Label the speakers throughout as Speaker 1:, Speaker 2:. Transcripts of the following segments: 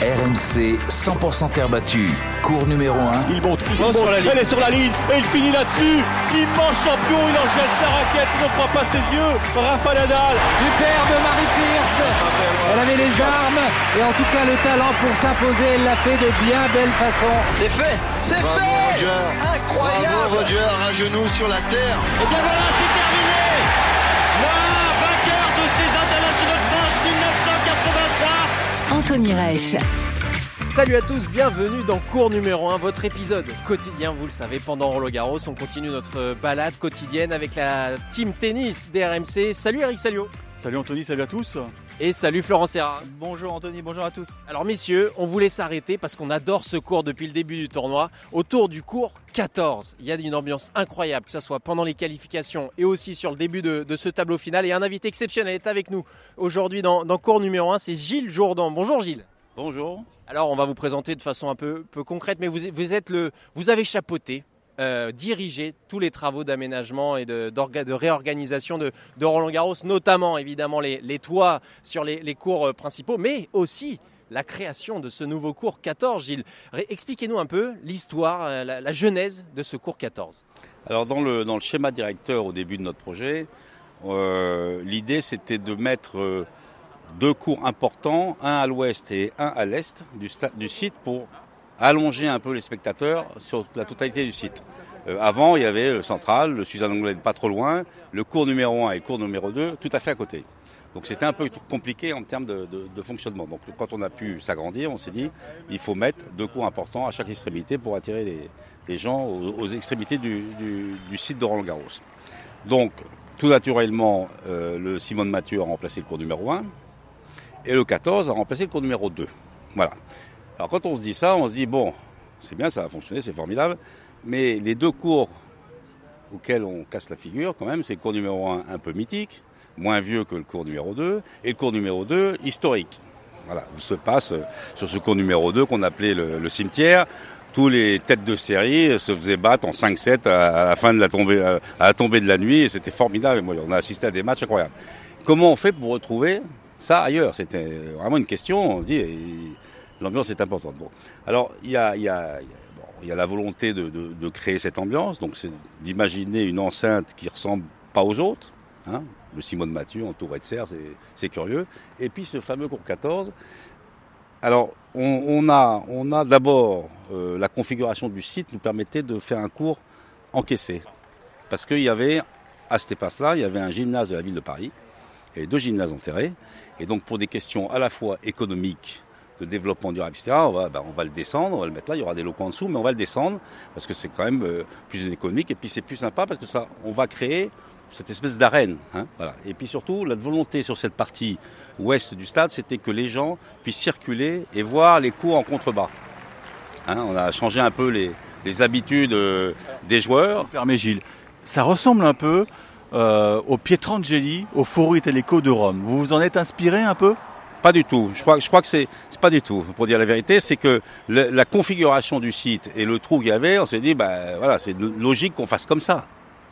Speaker 1: RMC 100% terre battue. Cours numéro 1.
Speaker 2: Il monte, il monte, sur la ligne. elle est sur la ligne et il finit là-dessus. Immense champion, il en jette sa raquette, il ne croit pas ses yeux. Rafa Nadal.
Speaker 3: Superbe Marie Pierce. Elle avait les armes et en tout cas le talent pour s'imposer. Elle l'a fait de bien belle façon.
Speaker 4: C'est fait, c'est fait.
Speaker 5: Roger.
Speaker 4: Incroyable.
Speaker 5: Bravo Roger, un genou sur la terre.
Speaker 2: Et bien voilà, c'est terminé.
Speaker 6: Anthony Reich.
Speaker 7: Salut à tous, bienvenue dans cours numéro 1, votre épisode quotidien, vous le savez, pendant Roland Garros. On continue notre balade quotidienne avec la team tennis d'RMC. Salut Eric Salio.
Speaker 8: Salut Anthony, salut à tous.
Speaker 7: Et salut Florent Serra.
Speaker 9: Bonjour Anthony, bonjour à tous.
Speaker 7: Alors messieurs, on voulait s'arrêter parce qu'on adore ce cours depuis le début du tournoi. Autour du cours 14, il y a une ambiance incroyable, que ce soit pendant les qualifications et aussi sur le début de, de ce tableau final. Et un invité exceptionnel est avec nous aujourd'hui dans, dans cours numéro 1, c'est Gilles Jourdan. Bonjour Gilles.
Speaker 8: Bonjour.
Speaker 7: Alors on va vous présenter de façon un peu, peu concrète, mais vous, vous, êtes le, vous avez chapeauté, euh, dirigé tous les travaux d'aménagement et de, réorganisation de, de, Roland Garros, notamment évidemment les, toits sur les, cours principaux, mais aussi la création de ce nouveau cours 14. Gilles, expliquez-nous un peu l'histoire, euh, la, genèse de ce cours 14.
Speaker 8: Alors dans le, schéma directeur au début de notre projet, euh, l'idée c'était de mettre euh, deux cours importants, un à l'ouest et un à l'est du, du, site pour allonger un peu les spectateurs sur la totalité du site. Euh, avant, il y avait le central, le Suzanne Anglais pas trop loin, le cours numéro 1 et le cours numéro 2 tout à fait à côté. Donc c'était un peu compliqué en termes de, fonctionnement. Donc quand on a pu s'agrandir, on s'est dit il faut mettre deux cours importants à chaque extrémité pour attirer les, gens aux, extrémités du, site de Roland Garros. Donc tout naturellement, euh, le Simone Mathieu a remplacé le cours numéro 1 et le 14 a remplacé le cours numéro 2. Voilà. Alors quand on se dit ça, on se dit bon, c'est bien, ça a fonctionné, c'est formidable, mais les deux cours auxquels on casse la figure quand même, c'est le cours numéro 1 un peu mythique, moins vieux que le cours numéro 2, et le cours numéro 2 historique. Voilà, où se passe sur ce cours numéro 2 qu'on appelait le, le, cimetière, tous les têtes de série se faisaient battre en 5-7 à, la fin de la tombée, à la tombée de la nuit, et c'était formidable. On a assisté à des matchs incroyables. Comment on fait pour retrouver ça ailleurs? C'était vraiment une question. On se dit, l'ambiance est importante. Alors il y a, la volonté de, créer cette ambiance, donc c'est d'imaginer une enceinte qui ressemble pas aux autres. Hein, le Simone Mathieu en de serre, c'est curieux. Et puis ce fameux cours 14. Alors, on, a, d'abord euh, la configuration du site nous permettait de faire un cours encaissé. Parce qu'il y avait, à cet espace-là, il y avait un gymnase de la ville de Paris, et deux gymnases enterrés. Et donc, pour des questions à la fois économiques, de développement durable, etc., on va, ben, on va le descendre, on va le mettre là, il y aura des locaux en dessous, mais on va le descendre, parce que c'est quand même euh, plus économique, et puis c'est plus sympa, parce que ça, on va créer cette espèce d'arène. Hein. Et puis surtout, la volonté sur cette partie ouest du stade, c'était que les gens puissent circuler et voir les cours en contrebas. Hein, on a changé un peu les, habitudes euh, des joueurs.
Speaker 9: Permet Gilles, ça ressemble un peu euh, au Pietrangeli, au Foro Italico de Rome. Vous vous en êtes inspiré un peu?
Speaker 8: Pas du tout. Je crois, que c'est, pas du tout. Pour dire la vérité, c'est que la configuration du site et le trou qu'il y avait, on s'est dit, bah voilà, c'est logique qu'on fasse comme ça.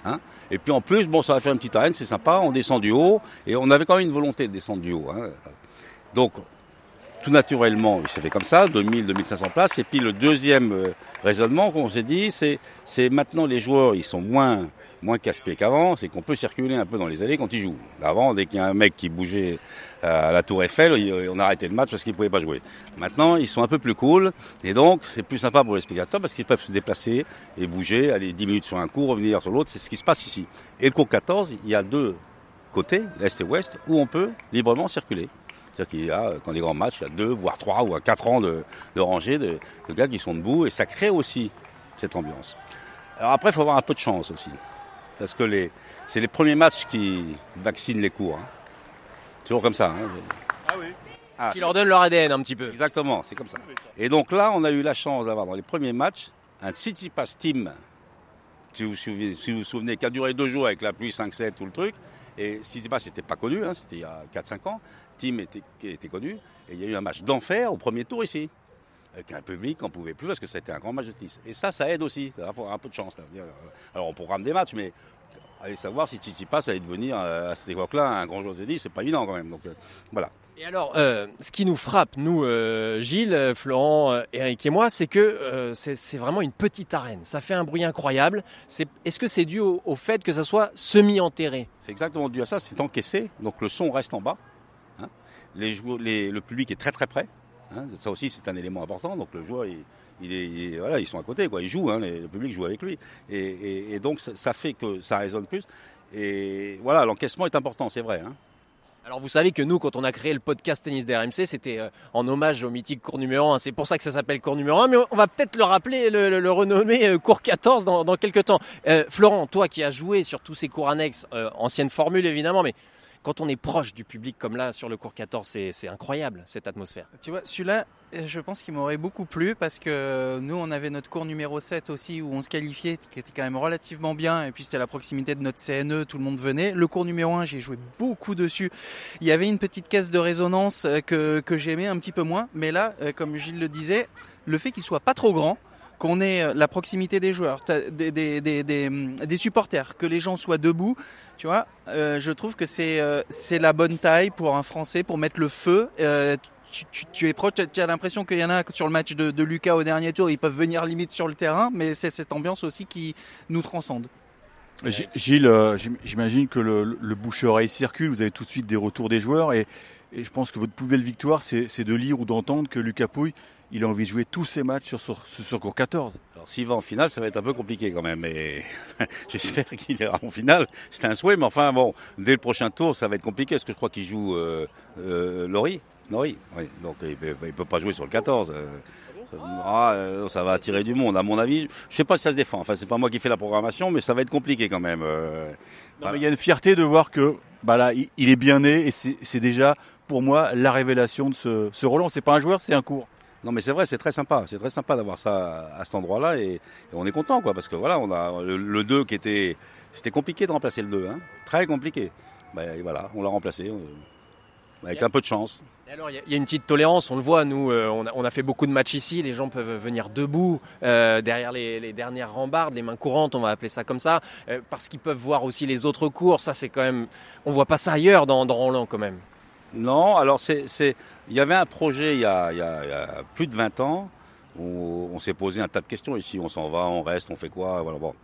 Speaker 8: Hein et puis en plus, bon, ça va faire une petite arène, c'est sympa, on descend du haut, et on avait quand même une volonté de descendre du haut. Hein. Donc, tout naturellement, il s'est fait comme ça, 2000, 2500 places. Et puis le deuxième euh, raisonnement qu'on s'est dit, c'est, c'est maintenant les joueurs, ils sont moins moins casse-pied qu'avant, c'est qu'on peut circuler un peu dans les allées quand ils jouent. Avant, dès qu'il y a un mec qui bougeait à la Tour Eiffel, on arrêtait le match parce qu'il pouvait pas jouer. Maintenant, ils sont un peu plus cool, et donc c'est plus sympa pour les spectateurs parce qu'ils peuvent se déplacer et bouger, aller 10 minutes sur un coup, revenir sur l'autre, c'est ce qui se passe ici. Et le cours 14, il y a deux côtés, l'Est et l'Ouest, où on peut librement circuler. C'est-à-dire qu'il y a, quand les grands matchs, il y a deux, voire trois ou quatre rangs de, de rangées de gars qui sont debout, et ça crée aussi cette ambiance. Alors après, il faut avoir un peu de chance aussi parce que les, c'est les premiers matchs qui vaccinent les cours. Hein. Toujours comme ça. Hein.
Speaker 7: Ah oui.
Speaker 8: Ah,
Speaker 7: Qui leur donne leur ADN un petit peu.
Speaker 8: Exactement, c'est comme ça. Et donc là, on a eu la chance d'avoir dans les premiers matchs un City Pass Team, si vous vous souvenez, si vous vous souvenez qui a duré deux jours avec la pluie 5-7, tout le truc. Et City Pass n'était pas connu, hein, c'était il y a 4-5 ans. Team était connu. Et il y a eu un match d'enfer au premier tour ici. Avec un public qu'on ne pouvait plus parce que c'était un grand match de tennis. Et ça, ça aide aussi. Il faut un peu de chance. Là. Alors on programme des matchs, mais allez savoir si Tsitsipas allait devenir euh, à cette époque-là un grand joueur de tennis, c'est pas évident quand même. Donc euh, voilà.
Speaker 7: Et alors, euh, ce qui nous frappe, nous, euh, Gilles, euh, Florent, euh, Eric et moi, c'est que euh, c'est vraiment une petite arène. Ça fait un bruit incroyable. Est-ce que c'est dû au, au fait que ça soit semi-enterré?
Speaker 8: C'est exactement dû à ça, c'est encaissé, donc le son reste en bas. hein. Les joueurs, les- le public est très très près. Hein. Ça aussi c'est un élément important, donc le joueur, ils sont à côté, quoi. ils jouent, hein, le public joue avec lui. Et, donc ça, fait que ça résonne plus. Et voilà, l'encaissement est important, c'est vrai. hein.
Speaker 7: Alors vous savez que nous, quand on a créé le podcast Tennis d'RMC, c'était euh, en hommage au mythique cours numéro 1. C'est pour ça que ça s'appelle cours numéro 1, mais on va peut-être le rappeler, le, renommer euh, cours 14 dans, quelques temps. Euh, Florent, toi qui as joué sur tous ces cours annexes, ancienne formule évidemment, mais quand on est proche du public comme là sur le cours 14, c'est incroyable cette atmosphère.
Speaker 10: Tu vois, celui-là, euh, je pense qu'il m'aurait beaucoup plu parce que nous, on avait notre cours numéro 7 aussi où on se qualifiait, qui était quand même relativement bien. Et puis c'était à la proximité de notre CNE, tout le monde venait. Le cours numéro 1, j'ai joué beaucoup dessus. Il y avait une petite caisse de résonance euh, que, j'aimais un petit peu moins. Mais là, euh, comme Gilles le disait, le fait qu'il soit pas trop grand, qu'on ait euh, la proximité des joueurs, hum, des supporters, que les gens soient debout, tu vois, euh, je trouve que c'est euh, c'est la bonne taille pour un Français pour mettre le feu. Tu, es proche, tu as l'impression qu'il y en a sur le match de, Lucas au dernier tour, ils peuvent venir limite sur le terrain, mais c'est cette ambiance aussi qui nous transcende.
Speaker 9: Gilles, j'im- j'imagine que le, le bouche-oreille circule, vous avez tout de suite des retours des joueurs et, et je pense que votre plus belle victoire, c'est de lire ou d'entendre que Lucas Pouille, il a envie de jouer tous ses matchs sur, sur cours 14.
Speaker 8: Alors s'il va en finale, ça va être un peu compliqué quand même, mais j'espère qu'il ira en finale. C'est un souhait, mais enfin bon, dès le prochain tour, ça va être compliqué, parce que je crois qu'il joue euh, euh, Laurie. Laurie, oui. Donc il peut, il peut pas jouer sur le 14. euh. Ah, euh, ça va attirer du monde, à mon avis. Je sais pas si ça se défend. Enfin, c'est pas moi qui fais la programmation, mais ça va être compliqué quand même. euh.
Speaker 9: Il y a une fierté de voir que bah là, il, il est bien né et c'est c'est déjà pour moi la révélation de ce, ce Roland. C'est pas un joueur, c'est un cours.
Speaker 8: Non mais c'est vrai, c'est très sympa, c'est très sympa d'avoir ça à cet endroit-là et, et on est content quoi parce que voilà, on a le, le 2 qui était c'était compliqué de remplacer le 2 hein, très compliqué. Ben et voilà, on l'a remplacé euh, avec un peu de chance.
Speaker 7: Et alors, il y a- il y, a une petite tolérance, on le voit, nous, euh, on, a, on a fait beaucoup de matchs ici, les gens peuvent venir debout, euh, derrière les, les dernières rambardes, les mains courantes, on va appeler ça comme ça, euh, parce qu'ils peuvent voir aussi les autres cours, ça c'est quand même, on voit pas ça ailleurs dans, dans Roland quand même.
Speaker 8: Non, alors c'est il y avait un projet il y a, plus de 20 ans où on s'est posé un tas de questions ici, on s'en va, on reste, on fait quoi, voilà bon.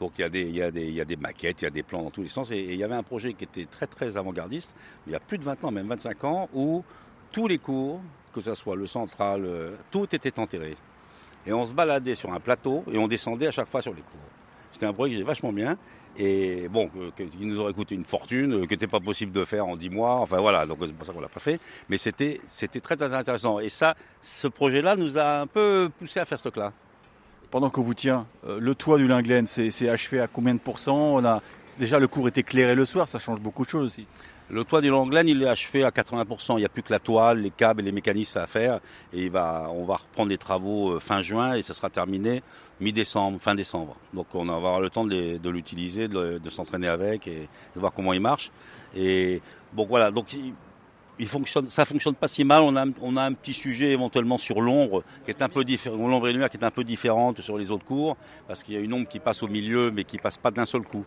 Speaker 8: Donc il y a des il y a des il y a des maquettes, il y a des plans dans tous les sens et, il y avait un projet qui était très avant-gardiste, il y a plus de 20 ans, même 25 ans où tous les cours, que ce soit le central, euh, tout était enterré. Et on se baladait sur un plateau et on descendait à chaque fois sur les cours. C'était un projet qui était vachement bien. Et bon, euh, qui nous aurait coûté une fortune, euh, qui n'était pas possible de faire en 10 mois. Enfin voilà, donc c'est pour ça qu'on l'a pas fait. Mais c'était, c'était très, intéressant. Et ça, ce projet-là nous a un peu poussé à faire ce truc-là.
Speaker 9: Pendant qu'on vous tient, euh, le toit du Linglen, c'est achevé à combien de pourcents? On a déjà le cours est éclairé le soir, ça change beaucoup de choses aussi.
Speaker 8: Le toit du Langlaine, il est achevé à 80%. Il n'y a plus que la toile, les câbles et les mécanismes à faire. Et on va reprendre les travaux euh, fin juin et ça sera terminé mi-décembre, fin décembre. Donc on va avoir le temps de, l'utiliser, de, s'entraîner avec et de voir comment il marche. Et bon voilà, donc il, fonctionne, ça fonctionne pas si mal. On a, un- petit sujet éventuellement sur l'ombre qui est un peu l'ombre et lumière qui est un peu différente sur les autres cours parce qu'il y a une ombre qui passe au milieu mais qui passe pas d'un seul coup.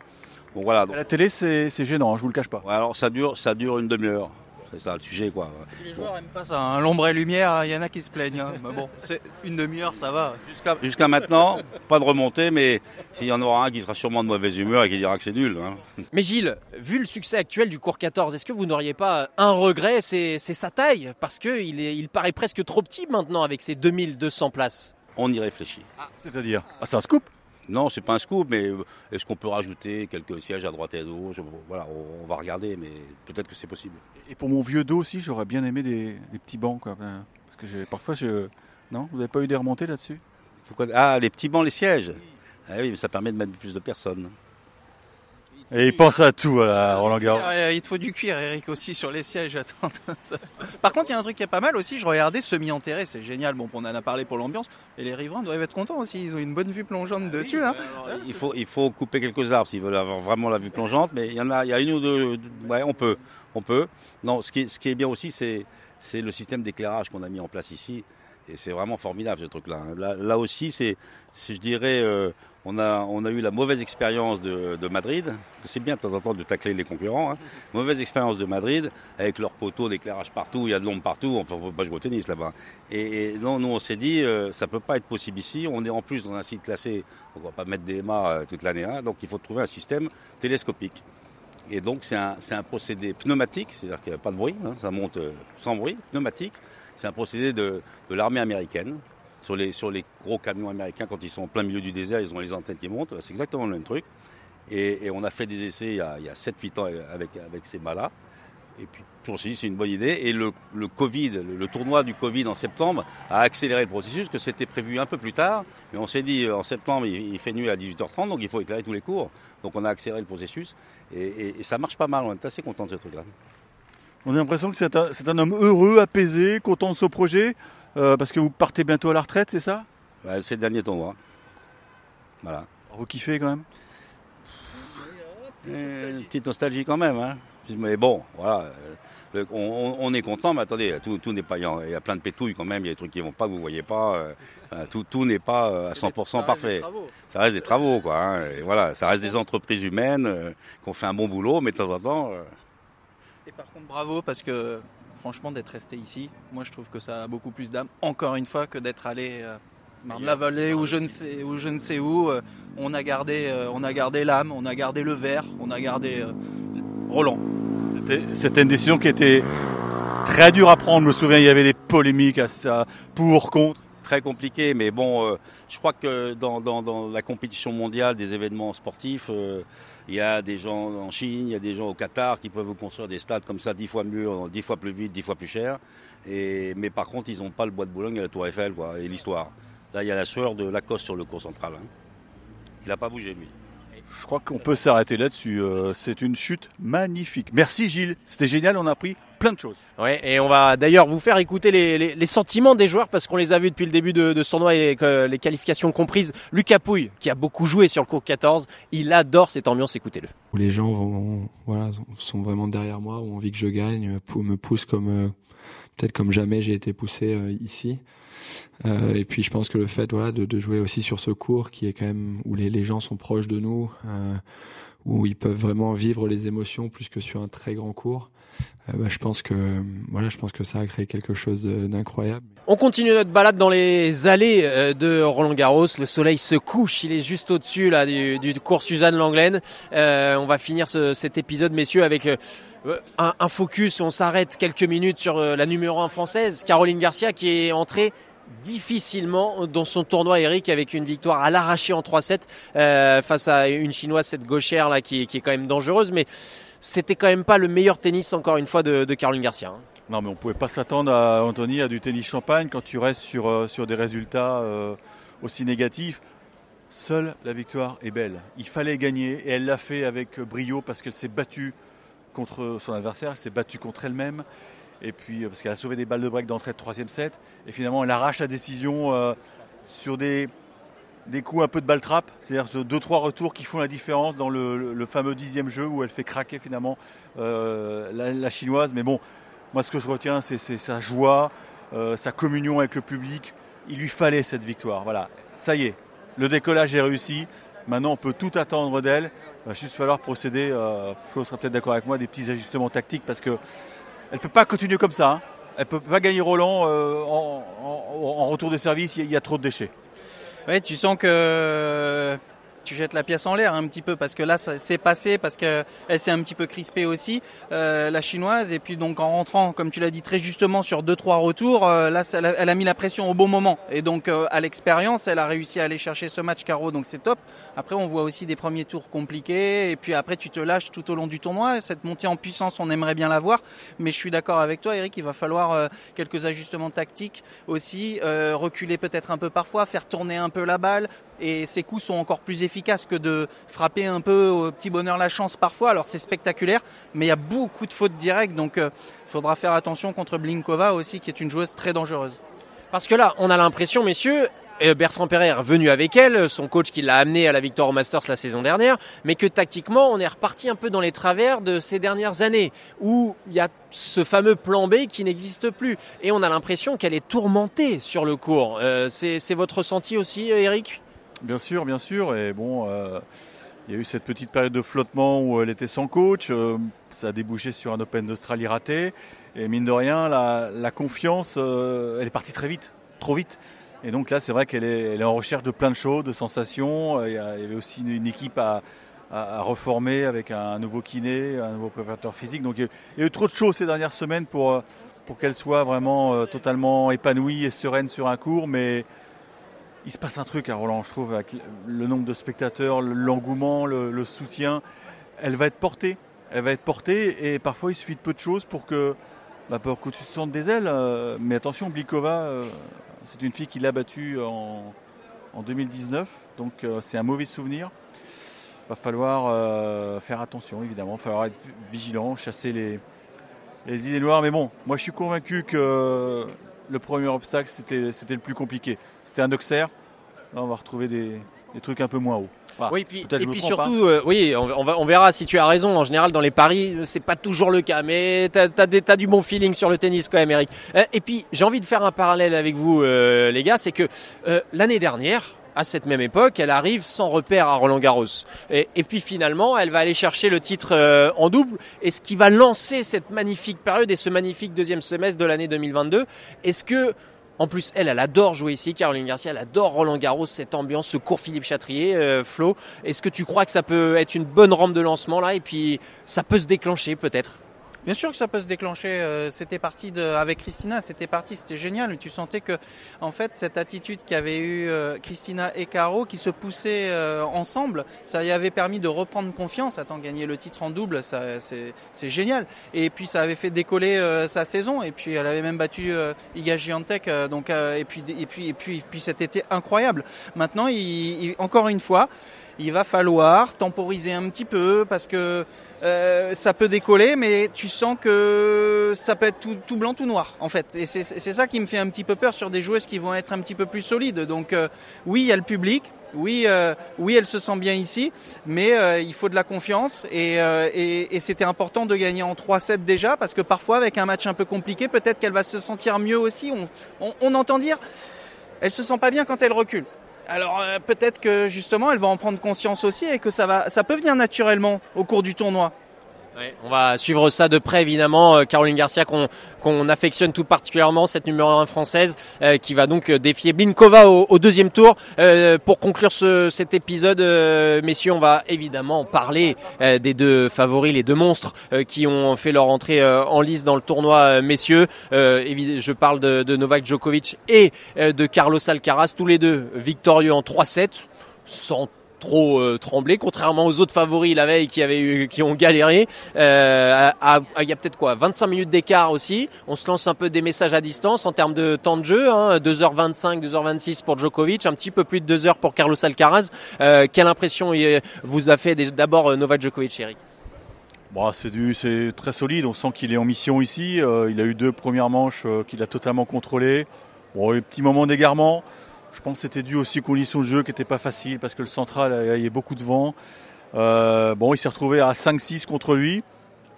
Speaker 8: Bon voilà. donc-
Speaker 9: À la télé, c'est c'est gênant, hein, je vous le cache pas.
Speaker 8: Ouais, alors ça dure, ça dure une demi-heure. C'est ça le sujet, quoi.
Speaker 10: Les joueurs aiment pas ça, hein. l'ombre et lumière, il y en a qui se plaignent. hein. Mais bon, c'est une demi-heure, ça va.
Speaker 8: Jusqu'à jusqu'à maintenant, pas de remontée, mais il y en aura un qui sera sûrement de mauvaise humeur et qui dira que c'est nul. hein.
Speaker 7: Mais Gilles, vu le succès actuel du cours 14, est-ce que vous n'auriez pas un regret, c'est c'est sa taille, parce qu'il il paraît presque trop petit maintenant avec ses 2200 places
Speaker 8: On y réfléchit.
Speaker 9: C'est-à-dire? Ah, c'est un scoop
Speaker 8: Non, c'est pas un scoop, mais euh, est-ce qu'on peut rajouter quelques sièges à droite et à gauche? Voilà, on, va regarder, mais peut-être que c'est possible.
Speaker 9: Et pour mon vieux dos aussi, j'aurais bien aimé des, des petits bancs. Quoi. Ben, Parce que j'ai- parfois, je... non? Vous n'avez pas eu des remontées là-dessus?
Speaker 8: Pourquoi- Ah, les petits bancs, les sièges. Ah oui, mais ça permet de mettre plus de personnes.
Speaker 9: Et il pense à tout, à Roland Garros.
Speaker 10: Ah, il te faut du cuir, Eric, aussi sur les sièges. Attends. Par contre, il y a un truc qui est pas mal aussi. Je regardais semi-enterré, c'est génial. Bon, on en a parlé pour l'ambiance. Et les riverains doivent être contents aussi. Ils ont une bonne vue plongeante dessus. Hein.
Speaker 8: il, faut, il faut couper quelques arbres s'ils veulent avoir vraiment la vue plongeante. Mais il y en a, il y a une ou deux. Ouais, on peut. On peut. Non, ce qui est, ce qui est bien aussi, c'est, c'est le système d'éclairage qu'on a mis en place ici. Et c'est vraiment formidable ce truc-là. hein. Là, là aussi, c'est, je dirais, euh, on, a, on a eu la mauvaise expérience de, de Madrid. C'est bien de temps en temps de tacler les concurrents. Hein. Mauvaise expérience de Madrid avec leurs poteaux d'éclairage partout, il y a de l'ombre partout. Enfin, on ne peut pas jouer au tennis là-bas. Et, et non, nous, on s'est dit, euh, ça peut pas être possible ici. On est en plus dans un site classé, donc on va pas mettre des mâts euh, toute l'année. hein. donc il faut trouver un système télescopique. Et donc c'est un, procédé pneumatique, c'est-à-dire qu'il n'y a pas de bruit, hein, ça monte euh, sans bruit, pneumatique. C'est un procédé de, l'armée américaine. Sur les, gros camions américains, quand ils sont en plein milieu du désert, ils ont les antennes qui montent. C'est exactement le même truc. Et, on a fait des essais il y a, il y a 7-8 ans avec, avec ces mâts-là. Et puis, pour aussi, c'est une bonne idée. Et le, le Covid, le, le tournoi du Covid en septembre a accéléré le processus, que c'était prévu un peu plus tard. Mais on s'est dit, euh, en septembre, il, il fait nuit à 18h30, donc il faut éclairer tous les cours. Donc on a accéléré le processus. Et, et- et ça marche pas mal. On est assez content de ce truc-là.
Speaker 9: On a l'impression que c'est un, un homme heureux, apaisé, content de ce projet, euh, parce que vous partez bientôt à la retraite, c'est ça?
Speaker 8: Ouais, c'est le dernier tournoi. Voilà.
Speaker 9: Vous kiffez quand même?
Speaker 8: Euh, Une petite nostalgie quand même. Hein. Mais bon, voilà. euh, le- on, est content, mais attendez, tout, tout n'est pas. Il y a- il y a plein de pétouilles quand même. Il y a des trucs qui vont pas, que vous voyez pas. euh, tout tout n'est pas euh, à 100% parfait. Ça reste des travaux, quoi. hein, et voilà, ça reste des entreprises humaines euh, qui ont fait un bon boulot, mais de temps en temps. euh,
Speaker 10: Et par contre, bravo parce que franchement, d'être resté ici, moi je trouve que ça a beaucoup plus d'âme, encore une fois, que d'être allé euh, Marne-la-Vallée ou je ne sais ou je ne sais où. on a gardé, on a gardé l'âme, on a gardé le verre, on a gardé euh, Roland.
Speaker 9: C'était- une décision qui était très dure à prendre. Je me souviens, il y avait des polémiques à ça, pour, contre.
Speaker 8: très compliqué, mais bon, euh, je crois que dans la compétition mondiale des événements sportifs, euh, il y a des gens en Chine, il y a des gens au Qatar qui peuvent vous construire des stades comme ça dix fois mieux, dix fois plus vite, dix fois plus cher. Et, mais par contre, ils n'ont pas le bois de Boulogne et la Tour Eiffel, quoi, et l'histoire. Là, il y a la sueur de Lacoste sur le cours central. hein. Il n'a pas bougé, lui.
Speaker 9: Je crois qu'on peut s'arrêter là-dessus. euh, c'est une chute magnifique. Merci Gilles, c'était génial, on a appris plein de choses.
Speaker 7: Ouais, et on va d'ailleurs vous faire écouter les, les- les sentiments des joueurs parce qu'on les a vus depuis le début de, de ce tournoi et que les qualifications comprises. Lucas Pouille, qui a beaucoup joué sur le cours 14, il adore cette ambiance, écoutez-le.
Speaker 11: où les gens vont, voilà, sont vraiment derrière moi, ont envie que je gagne, me poussent comme euh, peut-être comme jamais j'ai été poussé euh, ici. Euh, et puis je pense que le fait, voilà, de, de jouer aussi sur ce cours qui est quand même où les, les gens sont proches de nous, euh, où ils peuvent vraiment vivre les émotions plus que sur un très grand cours. euh, bah, je pense que voilà, je pense que ça a créé quelque chose d'incroyable.
Speaker 7: On continue notre balade dans les allées euh, de Roland Garros. Le soleil se couche, il est juste au-dessus là du, du cours Suzanne Langlaine. Euh, on va finir ce- cet épisode, messieurs, avec un, un focus. On s'arrête quelques minutes sur la numéro 1 française, Caroline Garcia, qui est entrée difficilement dans son tournoi Eric avec une victoire à l'arraché en 3-7 euh, face à une chinoise cette gauchère là qui, est- qui est quand même dangereuse mais c'était quand même pas le meilleur tennis encore une fois de, de Caroline Garcia hein.
Speaker 9: Non, mais on pouvait pas s'attendre à Anthony à du tennis champagne quand tu restes sur, euh, sur des résultats euh, aussi négatifs. Seule la victoire est belle. Il fallait gagner et elle l'a fait avec brio parce qu'elle s'est battue contre son adversaire, elle s'est battue contre elle-même. Et puis euh, parce qu'elle a sauvé des balles de break d'entrée de troisième set. Et finalement, elle arrache la décision euh, sur des, des coups un peu de balle trappe, c'est-à-dire ce deux trois retours qui font la différence dans le, le- fameux dixième jeu où elle fait craquer finalement euh, la, chinoise. Mais bon, moi ce que je retiens, c'est sa joie, sa communion avec le public. Il lui fallait cette victoire. Voilà, ça y est, le décollage est réussi. Maintenant, on peut tout attendre d'elle. Il va juste falloir procéder. Flo sera peut-être d'accord avec moi, des petits ajustements tactiques parce que elle peut pas continuer comme ça. hein. Elle peut pas gagner Roland euh, en, retour de service. Il y a- il y a trop de déchets.
Speaker 10: Ouais, tu sens que tu jettes la pièce en l'air un petit peu parce que là ça s'est passé parce que elle s'est un petit peu crispée aussi euh, la chinoise. Et puis donc en rentrant comme tu l'as dit très justement sur deux trois retours euh, là elle a, mis la pression au bon moment. Et donc euh, à l'expérience elle a réussi à aller chercher ce match carreau donc c'est top. Après on voit aussi des premiers tours compliqués. Et puis après tu te lâches tout au long du tournoi. Cette montée en puissance on aimerait bien la voir. Mais je suis d'accord avec toi Eric il va falloir quelques ajustements tactiques aussi reculer peut-être un peu parfois faire tourner un peu la balle. Et ses coups sont encore plus efficaces efficace que de frapper un peu au petit bonheur la chance parfois. Alors c'est spectaculaire, mais il y a beaucoup de fautes directes, donc il faudra faire attention contre Blinkova aussi, qui est une joueuse très dangereuse.
Speaker 7: Parce que là, on a l'impression, messieurs, Bertrand Perret est revenu avec elle, son coach qui l'a amené à la victoire au Masters la saison dernière, mais que tactiquement on est reparti un peu dans les travers de ces dernières années, où il y a ce fameux plan B qui n'existe plus. Et on a l'impression qu'elle est tourmentée sur le cours. Euh, c'est votre ressenti aussi, Eric?
Speaker 9: Bien sûr, bien sûr. Et bon, euh, il y a eu cette petite période de flottement où elle était sans coach. Euh, ça a débouché sur un Open d'Australie raté. Et mine de rien, la, confiance, elle est partie très vite, trop vite. Et donc là, c'est vrai qu'elle est, en recherche de plein de choses, de sensations. Euh, il y, avait aussi une, équipe à, reformer avec un nouveau kiné, un nouveau préparateur physique. Donc il y a eu trop de choses ces dernières semaines pour, euh, pour qu'elle soit vraiment euh, totalement épanouie et sereine sur un cours. Mais il se passe un truc à Roland, je trouve, avec le nombre de spectateurs, l'engouement, le, soutien. Elle va être portée. Elle va être portée et parfois il suffit de peu de choses pour que, bah, tu te sentes des ailes. Mais attention, Blikova c'est une fille qui l'a battue en, 2019, donc euh, c'est un mauvais souvenir. Va falloir euh, faire attention, évidemment. Il va falloir être vigilant, chasser les, les idées noires. Mais bon, moi je suis convaincu que le premier obstacle, c'était le plus compliqué. C'était un Doxer. Là, on va retrouver des, des trucs un peu moins hauts
Speaker 7: oui, puis, et puis surtout, euh, oui, on, on, verra si tu as raison. En général, dans les paris, c'est pas toujours le cas, mais tu as, du bon feeling sur le tennis quand même, Eric. Euh, et puis, j'ai envie de faire un parallèle avec vous, euh, les gars, c'est que l'année dernière, à cette même époque, elle arrive sans repère à Roland Garros. Et, puis finalement, elle va aller chercher le titre en double. Et ce qui va lancer cette magnifique période et ce magnifique deuxième semestre de l'année 2022, est-ce que en plus, elle, elle adore jouer ici. Caroline Garcia, elle adore Roland Garros, cette ambiance, ce cours Philippe Chatrier. Euh, Flo, est-ce que tu crois que ça peut être une bonne rampe de lancement là et puis ça peut se déclencher peut-être?
Speaker 10: Bien sûr que ça peut se déclencher. Euh, c'était parti avec Christina, c'était parti, c'était génial. Tu sentais que, en fait, cette attitude qu'avait eu euh, Christina et Caro, qui se poussaient euh, ensemble, ça y avait permis de reprendre confiance. Attends, gagner le titre en double, c'est, génial. Et puis ça avait fait décoller sa saison. Et puis elle avait même battu Iga Giantec. donc et puis et puis et puis, et cet été incroyable. Maintenant, il, encore une fois il va falloir temporiser un petit peu parce que euh, ça peut décoller, mais tu sens que ça peut être tout, blanc, tout noir, en fait. Et c'est ça qui me fait un petit peu peur sur des joueuses qui vont être un petit peu plus solides. Donc euh, oui, il y a le public. Oui, euh, oui, elle se sent bien ici, mais il faut de la confiance et, c'était important de gagner en 3-7 déjà parce que parfois avec un match un peu compliqué, peut-être qu'elle va se sentir mieux aussi. On, on, on entend dire, elle se sent pas bien quand elle recule. Alors euh, peut-être que justement elle va en prendre conscience aussi et que ça va, ça peut venir naturellement au cours du tournoi
Speaker 7: on va suivre ça de près évidemment. Euh, Caroline Garcia qu'on affectionne tout particulièrement, cette numéro 1 française euh, qui va donc euh, défier Blinkova au, deuxième tour. pour conclure cet épisode, messieurs, on va évidemment parler des deux favoris, les deux monstres qui ont fait leur entrée en lice dans le tournoi, messieurs. je parle de, Novak Djokovic et de Carlos Alcaraz, tous les deux victorieux en 3-7 sans trop euh, tremblé, contrairement aux autres favoris la veille qui ont galéré. Euh, il y a peut-être quoi, 25 minutes d'écart aussi. On se lance un peu des messages à distance en termes de temps de jeu, hein, 2h25, 2h26 pour Djokovic, un petit peu plus de 2 heures pour Carlos Alcaraz. Euh, quelle impression vous a fait d'abord Novak Djokovic, Eric?
Speaker 9: Bon, c'est du, c'est très solide. On sent qu'il est en mission ici. il a eu deux premières manches qu'il a totalement contrôlées. Bon, un petit moment d'égarement. Je pense que c'était dû aussi aux conditions de jeu qui n'étaient pas faciles parce que le central, il y avait beaucoup de vent. Euh, bon, il s'est retrouvé à 5-6 contre lui.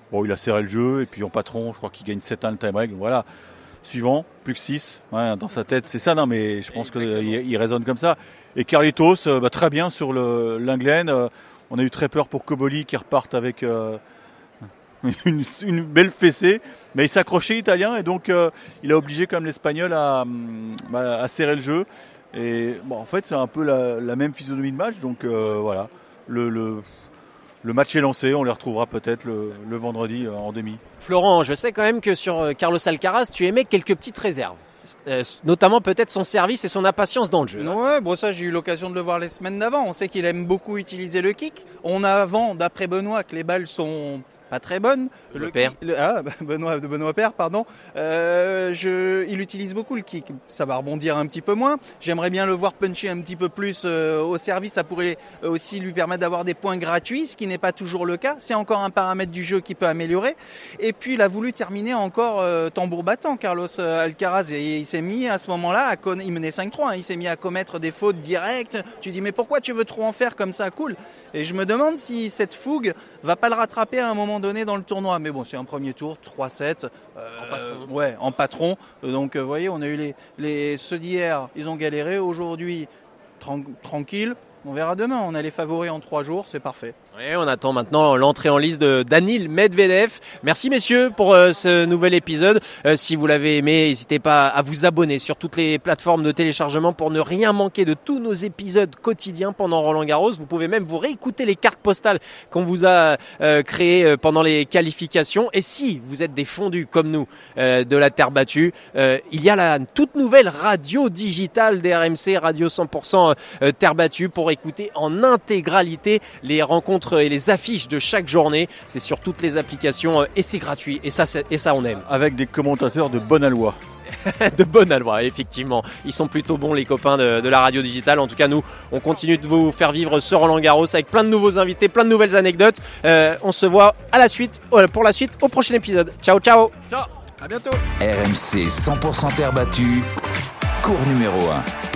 Speaker 9: Bon, il a serré le jeu et puis en patron, je crois qu'il gagne 7-1 le time break. Voilà. Suivant, plus que 6. dans sa tête, c'est ça, non, mais je pense qu'il il résonne comme ça. Et Carlitos, euh, bah, très bien sur l'Inglen. Euh, on a eu très peur pour Koboli qui reparte avec une, belle fessée. Mais il s'accrochait italien et donc il a obligé comme l'Espagnol à, bah, à serrer le jeu. Et bon, en fait, c'est un peu la, même physionomie de match. Donc euh, voilà, le, le, match est lancé. On les retrouvera peut-être le, vendredi euh, en demi.
Speaker 7: Florent, je sais quand même que sur euh, Carlos Alcaraz, tu aimais quelques petites réserves. notamment peut-être son service et son impatience dans le jeu.
Speaker 10: Ouais, bon ça j'ai eu l'occasion de le voir les semaines d'avant. On sait qu'il aime beaucoup utiliser le kick. On a avant, d'après Benoît, que les balles sont pas très bonne.
Speaker 7: Le, père.
Speaker 10: ah, Benoît, de Benoît Père, pardon. Euh, je, il utilise beaucoup le kick. Ça va rebondir un petit peu moins. J'aimerais bien le voir puncher un petit peu plus euh, au service. Ça pourrait aussi lui permettre d'avoir des points gratuits, ce qui n'est pas toujours le cas. C'est encore un paramètre du jeu qui peut améliorer. Et puis il a voulu terminer encore euh, tambour battant, Carlos Alcaraz. Et il s'est mis à ce moment-là, à il menait 5-3. Hein. il s'est mis à commettre des fautes directes. Tu dis mais pourquoi tu veux trop en faire comme ça? Cool. Et je me demande si cette fougue va pas le rattraper à un moment donné dans le tournoi. Mais bon, c'est un premier tour, 3-7.
Speaker 7: Euh, en patron.
Speaker 10: Ouais, en patron. Donc, vous voyez, on a eu les, les ceux d'hier, ils ont galéré. Aujourd'hui, tranquille. On verra demain. On a les favoris en trois jours, c'est parfait.
Speaker 7: On attend maintenant l'entrée en liste de Danil Medvedev. Merci messieurs pour euh, ce nouvel épisode. Euh, si vous l'avez aimé, n'hésitez pas à vous abonner sur toutes les plateformes de téléchargement pour ne rien manquer de tous nos épisodes quotidiens pendant Roland Garros. Vous pouvez même vous réécouter les cartes postales qu'on vous a euh, créées pendant les qualifications. Et si vous êtes des fondus comme nous de la terre battue, il y a la toute nouvelle radio digitale des RMC, radio 100% terre battue pour écouter en intégralité les rencontres et les affiches de chaque journée. C'est sur toutes les applications euh, et c'est gratuit. Et ça, et ça, on aime.
Speaker 9: Avec des commentateurs de bonne aloi.
Speaker 7: de bonne aloi, effectivement. Ils sont plutôt bons, les copains de, la radio digitale. En tout cas, nous, on continue de vous faire vivre ce Roland Garros avec plein de nouveaux invités, plein de nouvelles anecdotes. Euh, on se voit à la suite, euh, pour la suite, au prochain épisode. Ciao, ciao.
Speaker 10: Ciao. À bientôt.
Speaker 1: RMC 100% terre battue. Cours numéro 1.